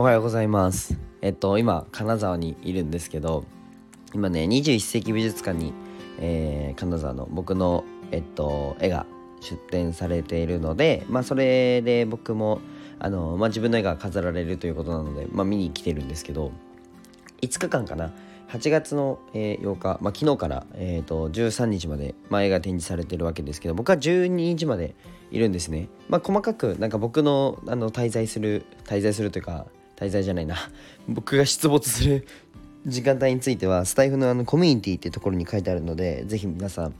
おはようございますえっと今金沢にいるんですけど今ね21世紀美術館に、えー、金沢の僕のえっと絵が出展されているのでまあそれで僕もあの、まあ、自分の絵が飾られるということなので、まあ、見に来てるんですけど5日間かな8月の、え、8日、まあ、昨日から、えーと、13日まで、まあ、絵が展示されてるわけですけど僕は12日までいるんですね。まあ、細かくなんか僕のあの滞在する滞在するというか滞在じゃないな僕が出没する時間帯についてはスタイフのあのコミュニティってところに書いてあるのでぜひ皆さん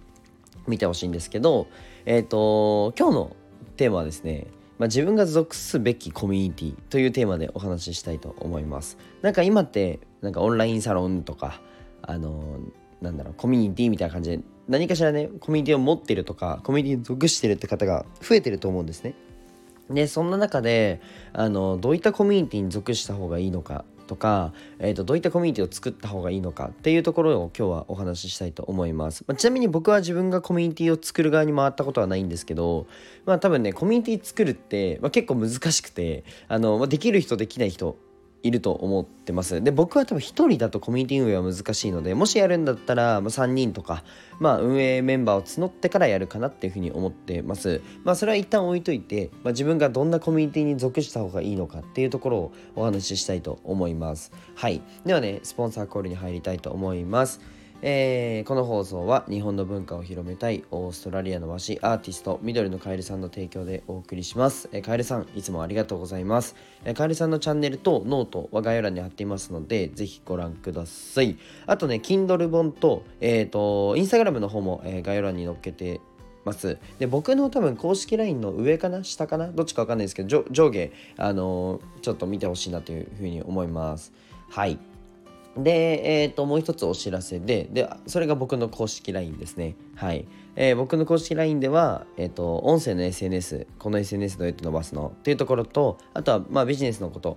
見てほしいんですけどえっ、ー、と今日のテーマはですねまあ、自分が属すべきコミュニティというテーマでお話ししたいと思います。なんか今ってなんかオンラインサロンとかあのなんだろうコミュニティみたいな感じで何かしらねコミュニティを持ってるとかコミュニティに属してるって方が増えてると思うんですね。でそんな中であのどういったコミュニティに属した方がいいのかとか、えーと、どういったコミュニティを作った方がいいのかっていうところを今日はお話ししたいと思います、まあ、ちなみに僕は自分がコミュニティを作る側に回ったことはないんですけどまあ多分ねコミュニティ作るって、まあ、結構難しくてあの、まあ、できる人できない人いると思ってます。で、僕は多分1人だとコミュニティ運営は難しいので、もしやるんだったら、ま、3人とか、まあ、運営メンバーを募ってからやるかなっていうふうに思ってます。まあ、それは一旦置いといて、まあ、自分がどんなコミュニティに属した方がいいのかっていうところをお話ししたいと思います。はい。ではね、スポンサーコールに入りたいと思います。えー、この放送は日本の文化を広めたいオーストラリアの和紙アーティスト緑のカエルさんの提供でお送りします、えー、カエルさんいつもありがとうございます、えー、カエルさんのチャンネルとノートは概要欄に貼っていますのでぜひご覧ください。あとね Kindle 本とえっ、ー、と Instagram の方も、えー、概要欄に載っけてます。で僕の多分公式 LINE の上かな？下かな？どっちかわかんないですけど上下あのー、ちょっと見てほしいなというふうに思います。はい。で、えー、ともう一つお知らせででそれが僕の公式 LINE ですね。はい、えー、僕の公式 LINE では、えーと、音声の SNS この SNS どうやって伸ばすのっていうところとあとは、まあ、ビジネスのこと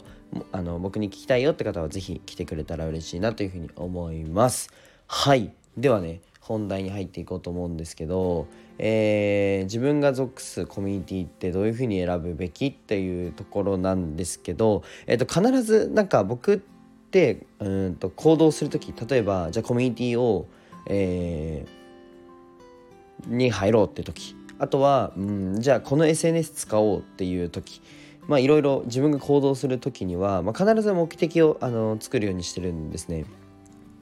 あの僕に聞きたいよって方は是非来てくれたら嬉しいなというふうに思います。はい。ではね本題に入っていこうと思うんですけど、えー、自分が属すコミュニティってどういうふうに選ぶべきっていうところなんですけど、えー、と必ずなんか僕ってうんと行動する時例えばじゃあコミュニティを、えー、に入ろうって時あとは、うん、じゃあこの SNS 使おうっていう時まあいろいろ自分が行動する時には、まあ、必ず目的をあの作るようにしてるんですね。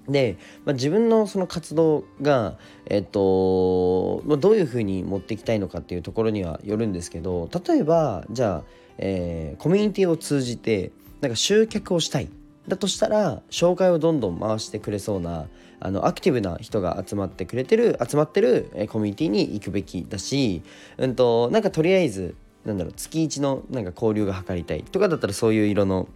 で、まあ、自分のその活動が、えっとまあ、どういうふうに持っていきたいのかっていうところにはよるんですけど例えばじゃあ、えー、コミュニティを通じてなんか集客をしたいだとしたら紹介をどんどん回してくれそうなあのアクティブな人が集まってくれてる集まってるえコミュニティに行くべきだし、うんと、なんかとりあえずなんだろう月1のなんか交流が図りたいとかだったらそういう色の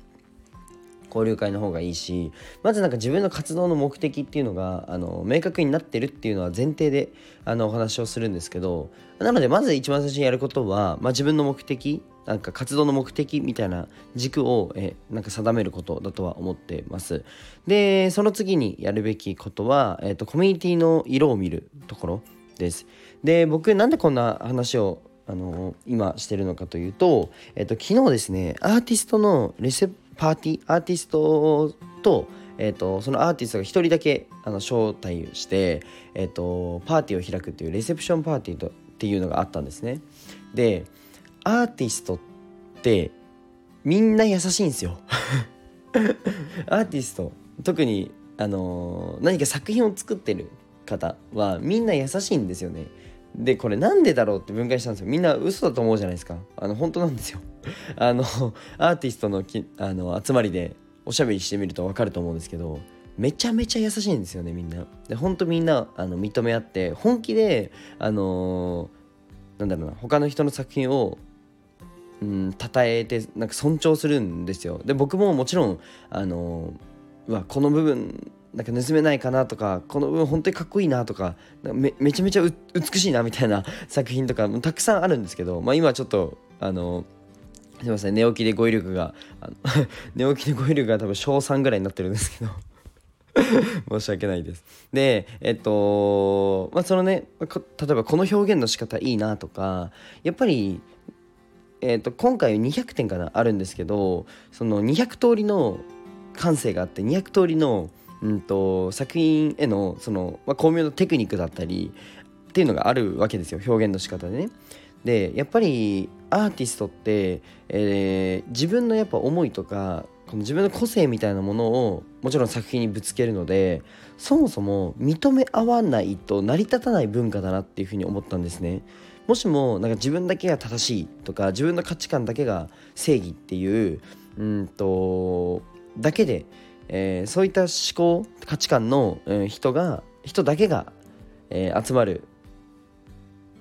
交流会の方がいいしまずなんか自分の活動の目的っていうのがあの明確になってるっていうのは前提であのお話をするんですけどなのでまず一番最初にやることは、まあ、自分の目的なんか活動の目的みたいな軸をえなんか定めることだとは思ってます。でその次にやるべきことは、えーと、コミュニティの色を見るところです。で僕なんでこんな話をあの今してるのかというと、えっ、と昨日ですねアーティストのレセパーティーアーティストとえーと、そのアーティストが1人だけあの招待して、えーと、パーティーを開くっていうレセプションパーティーとっていうのがあったんですね。でアーティストってみんな優しいんですよ アーティスト特にあの、何か作品を作ってる方はみんな優しいんですよねでこれなんでだろうって分解したんですよ。みんな嘘だと思うじゃないですか。あの本当なんですよ。あのアーティストのきあの集まりでおしゃべりしてみると分かると思うんですけどめちゃめちゃ優しいんですよねみんな。で本当みんなあの認め合って本気であのー、なんだろうな他の人の作品をうん、称えてなんか尊重するんですよ。で僕ももちろんあのうわこの部分なんか盗めないかなとかこの部分本当にかっこいいなとかめちゃめちゃ美しいなみたいな 作品とかもたくさんあるんですけど、まあ、今ちょっとあのすいません寝起きで語彙力が 寝起きで語彙力が多分小3ぐらいになってるんですけど 申し訳ないです。でえっとまあそのね例えばこの表現の仕方いいなとかやっぱりえーと、今回200点かなあるんですけどその200通りの感性があって200通りの、うんと、作品へのその、まあ、巧妙なテクニックだったりっていうのがあるわけですよ表現の仕方でね。でやっぱりアーティストって、えー、自分のやっぱ思いとかこの自分の個性みたいなものをもちろん作品にぶつけるのでそもそも認め合わないと成り立たない文化だなっていうふうに思ったんですね。もしもなんか自分だけが正しいとか自分の価値観だけが正義っていううんとだけで、えー、そういった思考価値観の、え人が人だけが、えー、集まる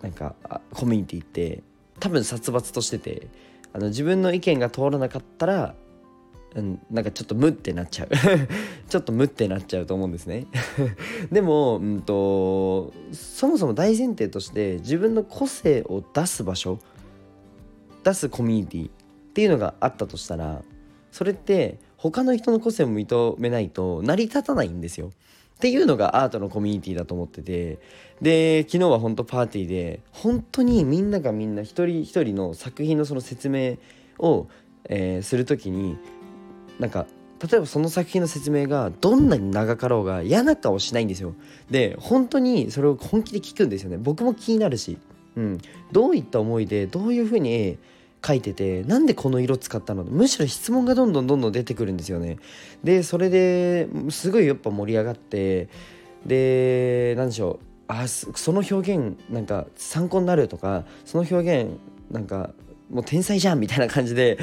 なんかコミュニティって多分殺伐としててあの自分の意見が通らなかったらうん、なんかちょっと無ってなっちゃう。ちょっと無ってなっちゃうと思うんですね。でも、うんと、そもそも大前提として自分の個性を出す場所出すコミュニティっていうのがあったとしたらそれって他の人の個性を認めないと成り立たないんですよ。っていうのがアートのコミュニティだと思ってて。で昨日は本当パーティーで本当にみんながみんな一人一人の作品のその説明を、えー、する時になんか例えばその作品の説明がどんなに長かろうが嫌な顔しないんですよ。で本当にそれを本気で聞くんですよね。僕も気になるし、うん、どういった思いでどういうふうに書いててなんでこの色使ったの？むしろ質問がどんどんどんどん出てくるんですよね。でそれですごいやっぱ盛り上がってで何でしょう。あその表現なんか参考になるとかその表現なんかもう天才じゃんみたいな感じで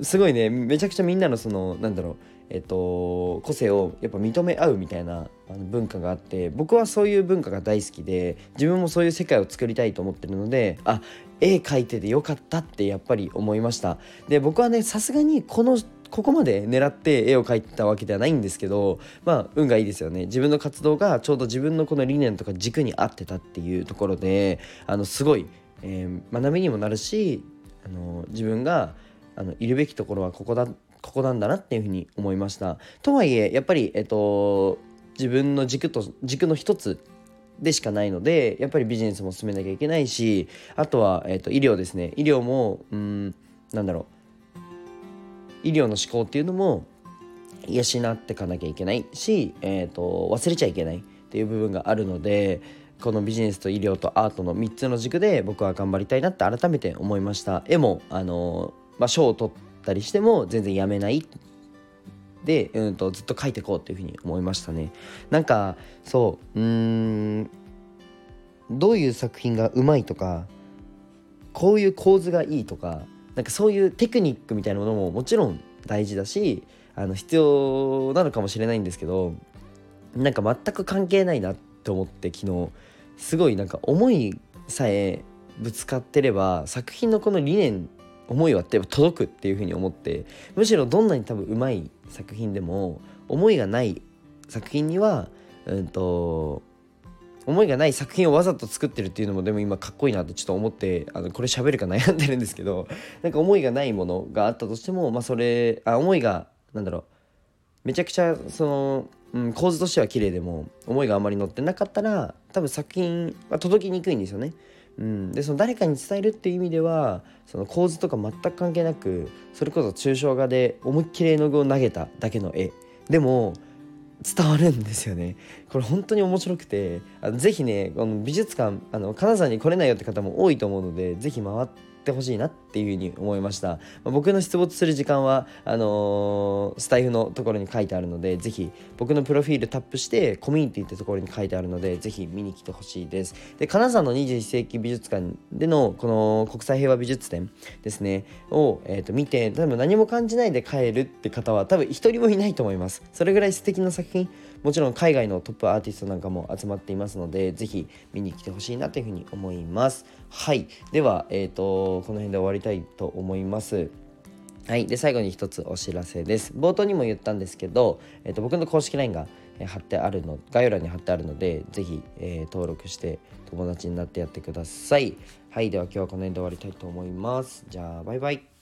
すごいねめちゃくちゃみんなのそのなんだろうえっと、個性をやっぱ認め合うみたいな文化があって僕はそういう文化が大好きで自分もそういう世界を作りたいと思ってるのであ絵描いててよかったってやっぱり思いました。で僕はねさすがにこのここまで狙って絵を描いてたわけではないんですけどまあ運がいいですよね。自分の活動がちょうど自分のこの理念とか軸に合ってたっていうところであのすごい、えー、学びにもなるしあの自分があのいるべきところはここだここなんだなっていうふうに思いました。とはいえやっぱりえっと自分の軸と軸の一つでしかないのでやっぱりビジネスも進めなきゃいけないしあとは、えっと医療ですね。医療もうんなんだろう。医療の思考っていうのも養っていかなきゃいけないし、えーと忘れちゃいけないっていう部分があるのでこのビジネスと医療とアートの3つの軸で僕は頑張りたいなって改めて思いました。絵もあの、まあ、賞を取ったりしても全然やめない。で、うんと、ずっと描いていこうっていうふうに思いましたね。なんかそううんどういう作品がうまいとかこういう構図がいいとかなんかそういうテクニックみたいなものももちろん大事だしあの必要なのかもしれないんですけどなんか全く関係ないなって思って昨日すごいなんか思いさえぶつかってれば作品のこの理念思いは届くっていうふうに思ってむしろどんなに多分うまい作品でも思いがない作品にはうんと思いがない作品をわざと作ってるっていうのもでも今かっこいいなってちょっと思ってあのこれ喋るか悩んでるんですけど なんか思いがないものがあったとしてもまあそれあ思いがなんだろうめちゃくちゃそのうん、構図としては綺麗でも思いがあまり乗ってなかったら多分作品は届きにくいんですよね。うん、でその誰かに伝えるっていう意味ではその構図とか全く関係なくそれこそ抽象画で思いっきり絵の具を投げただけの絵でも伝わるんですよねこれ本当に面白くてあのぜひねこの美術館あの金沢に来れないよって方も多いと思うのでぜひ回ってってほしいなっていうふに思いました、ま、僕の出没する時間はあのー、スタイフのところに書いてあるのでぜひ僕のプロフィールタップしてコミュニティってところに書いてあるのでぜひ見に来てほしいです。で金沢の21世紀美術館でのこの国際平和美術展ですねを、えー、と見て多分何も感じないで帰るって方は多分一人もいないと思います。それぐらい素敵な作品もちろん海外のトップアーティストなんかも集まっていますのでぜひ見に来てほしいなというふうに思います。はい。では、えーと、この辺で終わりたいと思いますはい、で最後に一つお知らせです。冒頭にも言ったんですけど、えーと、僕の公式 LINE が貼ってあるの概要欄に貼ってあるので是非、えー、登録して友達になってやってください。はい、では今日はこの辺で終わりたいと思います。じゃあバイバイ。